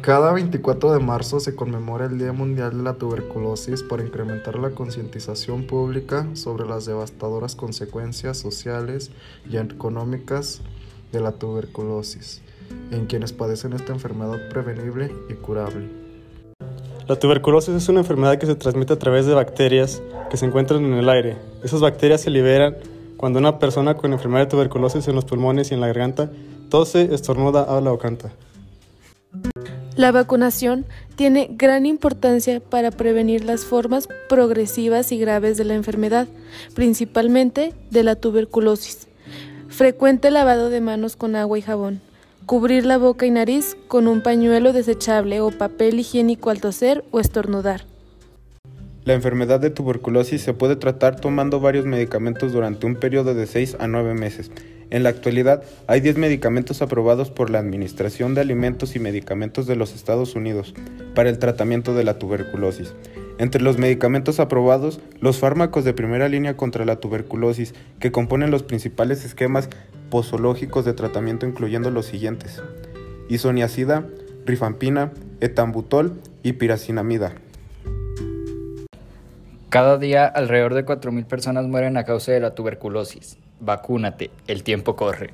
Cada 24 de marzo se conmemora el Día Mundial de la Tuberculosis para incrementar la concientización pública sobre las devastadoras consecuencias sociales y económicas de la tuberculosis en quienes padecen esta enfermedad prevenible y curable. La tuberculosis es una enfermedad que se transmite a través de bacterias que se encuentran en el aire. Esas bacterias se liberan cuando una persona con enfermedad de tuberculosis en los pulmones y en la garganta tose, estornuda, habla o canta. La vacunación tiene gran importancia para prevenir las formas progresivas y graves de la enfermedad, principalmente de la tuberculosis. Frecuente lavado de manos con agua y jabón. Cubrir la boca y nariz con un pañuelo desechable o papel higiénico al toser o estornudar. La enfermedad de tuberculosis se puede tratar tomando varios medicamentos durante un periodo de 6 a 9 meses. En la actualidad, hay 10 medicamentos aprobados por la Administración de Alimentos y Medicamentos de los Estados Unidos para el tratamiento de la tuberculosis. Entre los medicamentos aprobados, los fármacos de primera línea contra la tuberculosis, que componen los principales esquemas posológicos de tratamiento incluyendo los siguientes: isoniazida, rifampina, etambutol y piracinamida. Cada día alrededor de 4.000 personas mueren a causa de la tuberculosis. Vacúnate, el tiempo corre.